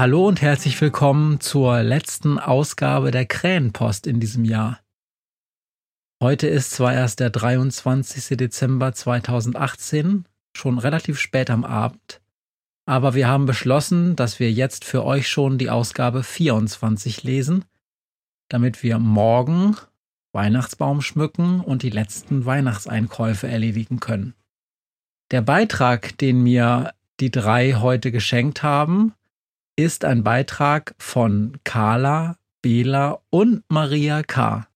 Hallo und herzlich willkommen zur letzten Ausgabe der Krähenpost in diesem Jahr. Heute ist zwar erst der 23. Dezember 2018, schon relativ spät am Abend, aber wir haben beschlossen, dass wir jetzt für euch schon die Ausgabe 24 lesen, damit wir morgen Weihnachtsbaum schmücken und die letzten Weihnachtseinkäufe erledigen können. Der Beitrag, den mir die drei heute geschenkt haben, ist ein Beitrag von Carla, Bela und Maria K.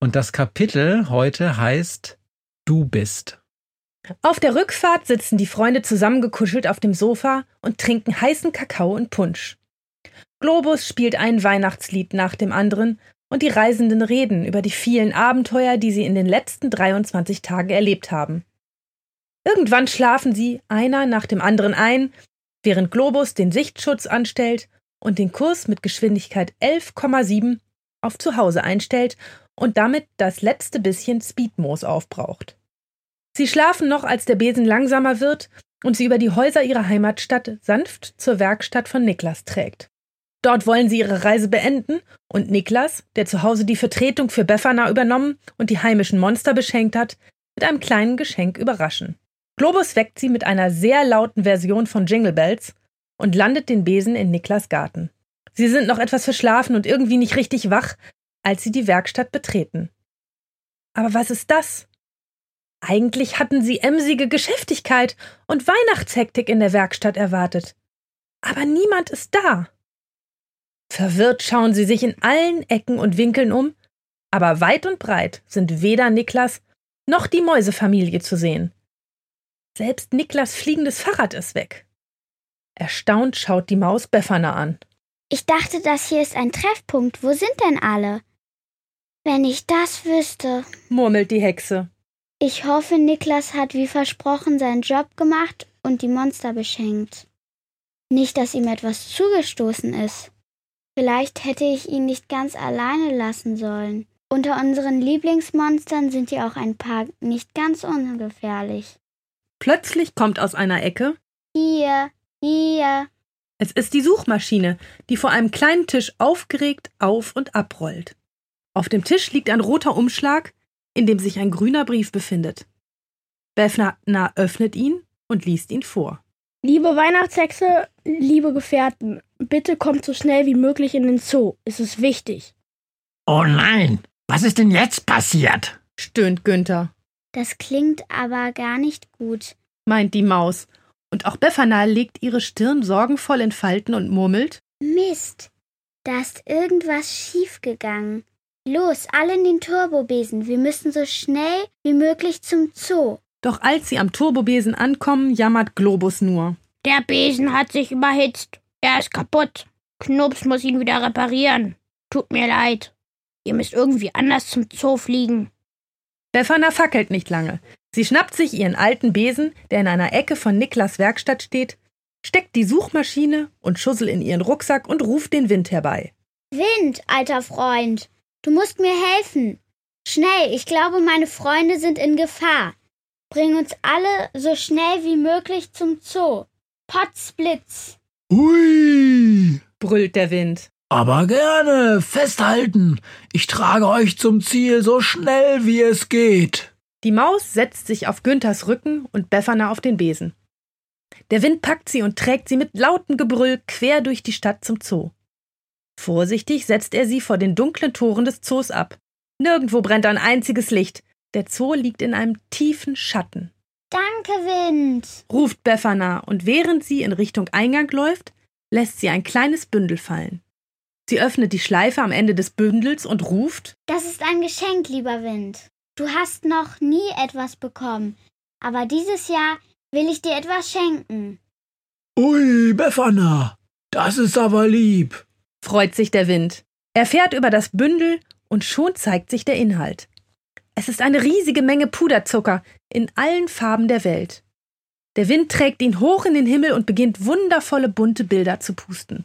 Und das Kapitel heute heißt Du bist. Auf der Rückfahrt sitzen die Freunde zusammengekuschelt auf dem Sofa und trinken heißen Kakao und Punsch. Globus spielt ein Weihnachtslied nach dem anderen und die Reisenden reden über die vielen Abenteuer, die sie in den letzten 23 Tagen erlebt haben. Irgendwann schlafen sie einer nach dem anderen ein während Globus den Sichtschutz anstellt und den Kurs mit Geschwindigkeit 11,7 auf Zuhause einstellt und damit das letzte bisschen Speedmoos aufbraucht. Sie schlafen noch, als der Besen langsamer wird und sie über die Häuser ihrer Heimatstadt sanft zur Werkstatt von Niklas trägt. Dort wollen sie ihre Reise beenden und Niklas, der zu Hause die Vertretung für Befana übernommen und die heimischen Monster beschenkt hat, mit einem kleinen Geschenk überraschen. Globus weckt sie mit einer sehr lauten Version von Jingle Bells und landet den Besen in Niklas Garten. Sie sind noch etwas verschlafen und irgendwie nicht richtig wach, als sie die Werkstatt betreten. Aber was ist das? Eigentlich hatten sie emsige Geschäftigkeit und Weihnachtshektik in der Werkstatt erwartet. Aber niemand ist da. Verwirrt schauen sie sich in allen Ecken und Winkeln um, aber weit und breit sind weder Niklas noch die Mäusefamilie zu sehen. Selbst Niklas fliegendes Fahrrad ist weg. Erstaunt schaut die Maus Befana an. Ich dachte, das hier ist ein Treffpunkt. Wo sind denn alle? Wenn ich das wüsste, murmelt die Hexe. Ich hoffe, Niklas hat wie versprochen seinen Job gemacht und die Monster beschenkt. Nicht, dass ihm etwas zugestoßen ist. Vielleicht hätte ich ihn nicht ganz alleine lassen sollen. Unter unseren Lieblingsmonstern sind ja auch ein paar nicht ganz ungefährlich. Plötzlich kommt aus einer Ecke Hier, hier. Es ist die Suchmaschine, die vor einem kleinen Tisch aufgeregt auf und abrollt. Auf dem Tisch liegt ein roter Umschlag, in dem sich ein grüner Brief befindet. Befna öffnet ihn und liest ihn vor. Liebe Weihnachtshexe, liebe Gefährten, bitte kommt so schnell wie möglich in den Zoo. Es ist wichtig. Oh nein, was ist denn jetzt passiert? stöhnt Günther. Das klingt aber gar nicht gut, meint die Maus. Und auch Befana legt ihre Stirn sorgenvoll in Falten und murmelt: Mist, da ist irgendwas schiefgegangen. Los, alle in den Turbobesen. Wir müssen so schnell wie möglich zum Zoo. Doch als sie am Turbobesen ankommen, jammert Globus nur. Der Besen hat sich überhitzt. Er ist kaputt. Knups muss ihn wieder reparieren. Tut mir leid. Ihr müsst irgendwie anders zum Zoo fliegen. Befana fackelt nicht lange. Sie schnappt sich ihren alten Besen, der in einer Ecke von Niklas Werkstatt steht, steckt die Suchmaschine und Schussel in ihren Rucksack und ruft den Wind herbei. Wind, alter Freund, du musst mir helfen. Schnell, ich glaube, meine Freunde sind in Gefahr. Bring uns alle so schnell wie möglich zum Zoo. Potzblitz. Ui, brüllt der Wind. Aber gerne, festhalten. Ich trage euch zum Ziel so schnell wie es geht. Die Maus setzt sich auf Günthers Rücken und Befana auf den Besen. Der Wind packt sie und trägt sie mit lautem Gebrüll quer durch die Stadt zum Zoo. Vorsichtig setzt er sie vor den dunklen Toren des Zoos ab. Nirgendwo brennt ein einziges Licht. Der Zoo liegt in einem tiefen Schatten. Danke, Wind, ruft Befana, und während sie in Richtung Eingang läuft, lässt sie ein kleines Bündel fallen. Sie öffnet die Schleife am Ende des Bündels und ruft Das ist ein Geschenk, lieber Wind. Du hast noch nie etwas bekommen, aber dieses Jahr will ich dir etwas schenken. Ui, Befana, das ist aber lieb. freut sich der Wind. Er fährt über das Bündel und schon zeigt sich der Inhalt. Es ist eine riesige Menge Puderzucker in allen Farben der Welt. Der Wind trägt ihn hoch in den Himmel und beginnt wundervolle bunte Bilder zu pusten.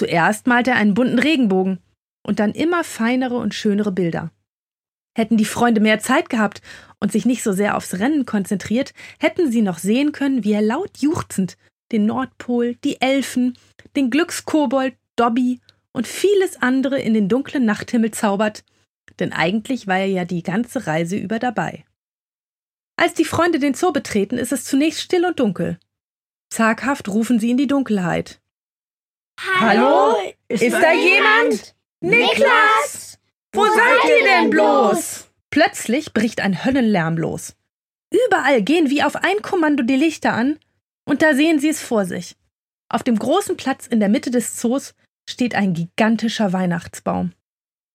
Zuerst malt er einen bunten Regenbogen und dann immer feinere und schönere Bilder. Hätten die Freunde mehr Zeit gehabt und sich nicht so sehr aufs Rennen konzentriert, hätten sie noch sehen können, wie er laut juchzend den Nordpol, die Elfen, den Glückskobold, Dobby und vieles andere in den dunklen Nachthimmel zaubert, denn eigentlich war er ja die ganze Reise über dabei. Als die Freunde den Zoo betreten, ist es zunächst still und dunkel. Zaghaft rufen sie in die Dunkelheit. Hallo? Ist, ist da jemand? Niklas! Wo seid ihr denn bloß? Plötzlich bricht ein Höllenlärm los. Überall gehen wie auf ein Kommando die Lichter an, und da sehen sie es vor sich. Auf dem großen Platz in der Mitte des Zoos steht ein gigantischer Weihnachtsbaum.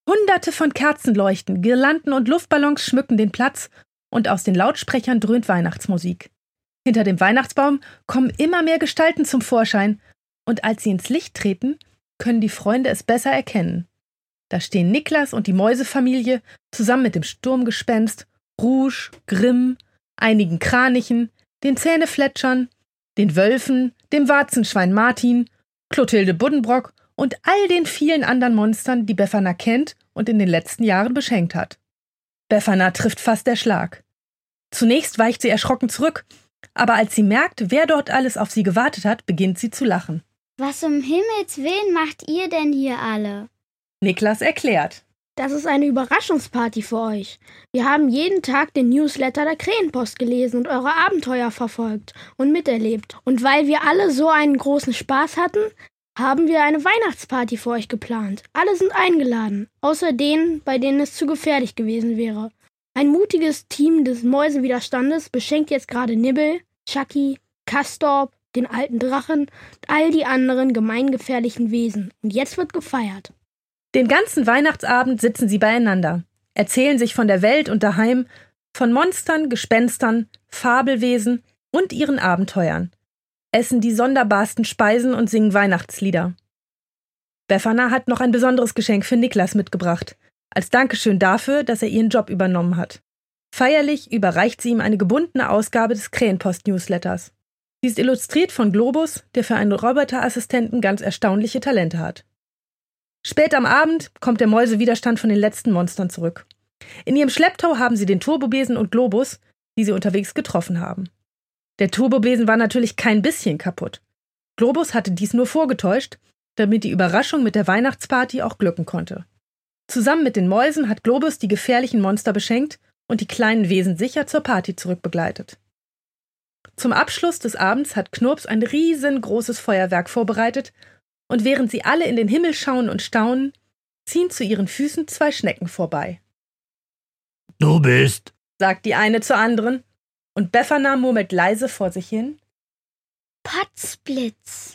Hunderte von Kerzen leuchten, Girlanden und Luftballons schmücken den Platz und aus den Lautsprechern dröhnt Weihnachtsmusik. Hinter dem Weihnachtsbaum kommen immer mehr Gestalten zum Vorschein, und als sie ins Licht treten, können die Freunde es besser erkennen. Da stehen Niklas und die Mäusefamilie zusammen mit dem Sturmgespenst, Rouge, Grimm, einigen Kranichen, den Zähnefletschern, den Wölfen, dem Warzenschwein Martin, Clotilde Buddenbrock und all den vielen anderen Monstern, die Befana kennt und in den letzten Jahren beschenkt hat. Befana trifft fast der Schlag. Zunächst weicht sie erschrocken zurück, aber als sie merkt, wer dort alles auf sie gewartet hat, beginnt sie zu lachen. Was um Himmels willen macht ihr denn hier alle? Niklas erklärt. Das ist eine Überraschungsparty für euch. Wir haben jeden Tag den Newsletter der Krähenpost gelesen und eure Abenteuer verfolgt und miterlebt. Und weil wir alle so einen großen Spaß hatten, haben wir eine Weihnachtsparty für euch geplant. Alle sind eingeladen, außer denen, bei denen es zu gefährlich gewesen wäre. Ein mutiges Team des Mäusewiderstandes beschenkt jetzt gerade Nibbel, Chucky, Castorp, den alten Drachen und all die anderen gemeingefährlichen Wesen. Und jetzt wird gefeiert. Den ganzen Weihnachtsabend sitzen sie beieinander, erzählen sich von der Welt und daheim, von Monstern, Gespenstern, Fabelwesen und ihren Abenteuern, essen die sonderbarsten Speisen und singen Weihnachtslieder. Befana hat noch ein besonderes Geschenk für Niklas mitgebracht, als Dankeschön dafür, dass er ihren Job übernommen hat. Feierlich überreicht sie ihm eine gebundene Ausgabe des Krähenpost-Newsletters. Sie ist illustriert von Globus, der für einen Roboterassistenten ganz erstaunliche Talente hat. Spät am Abend kommt der Mäusewiderstand von den letzten Monstern zurück. In ihrem Schlepptau haben sie den Turbobesen und Globus, die sie unterwegs getroffen haben. Der Turbobesen war natürlich kein bisschen kaputt. Globus hatte dies nur vorgetäuscht, damit die Überraschung mit der Weihnachtsparty auch glücken konnte. Zusammen mit den Mäusen hat Globus die gefährlichen Monster beschenkt und die kleinen Wesen sicher zur Party zurückbegleitet. Zum Abschluss des Abends hat Knurps ein riesengroßes Feuerwerk vorbereitet und während sie alle in den Himmel schauen und staunen, ziehen zu ihren Füßen zwei Schnecken vorbei. Du bist, sagt die eine zur anderen, und Befana murmelt leise vor sich hin. Potzblitz.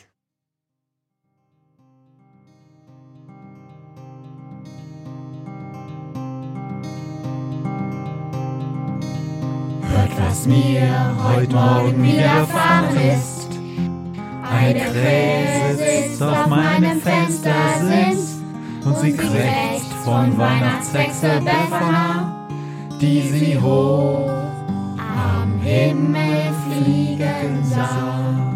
Was mir heute Morgen widerfahren ist. Eine Krähe sitzt auf meinem Fenstersitz und sie kriegt von Weihnachtshexe Befana, die sie hoch am Himmel fliegen sah.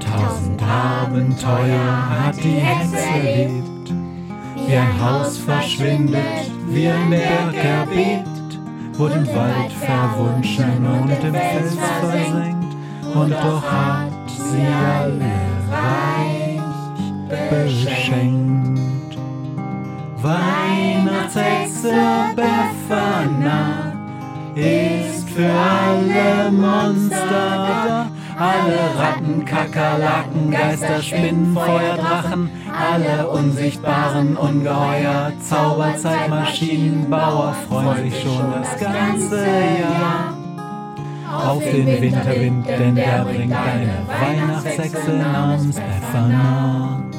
Tausend Abenteuer hat die Hexe erlebt, wie ein Haus verschwindet, wie ein Berg erbebt, wurde im Wald verwunschen und im Fels versenkt und doch hat sie alles reich beschenkt. Weihnachtshexe Befana ist für alle Monster da. Alle Ratten, Kakerlaken, Geister, Spinnen, Feuer, Drachen, alle unsichtbaren Ungeheuer, Zauberzeitmaschinen, Bauer freuen sich schon das ganze Jahr auf den Winterwind, denn der bringt eine Weihnachtshexe namens Befana.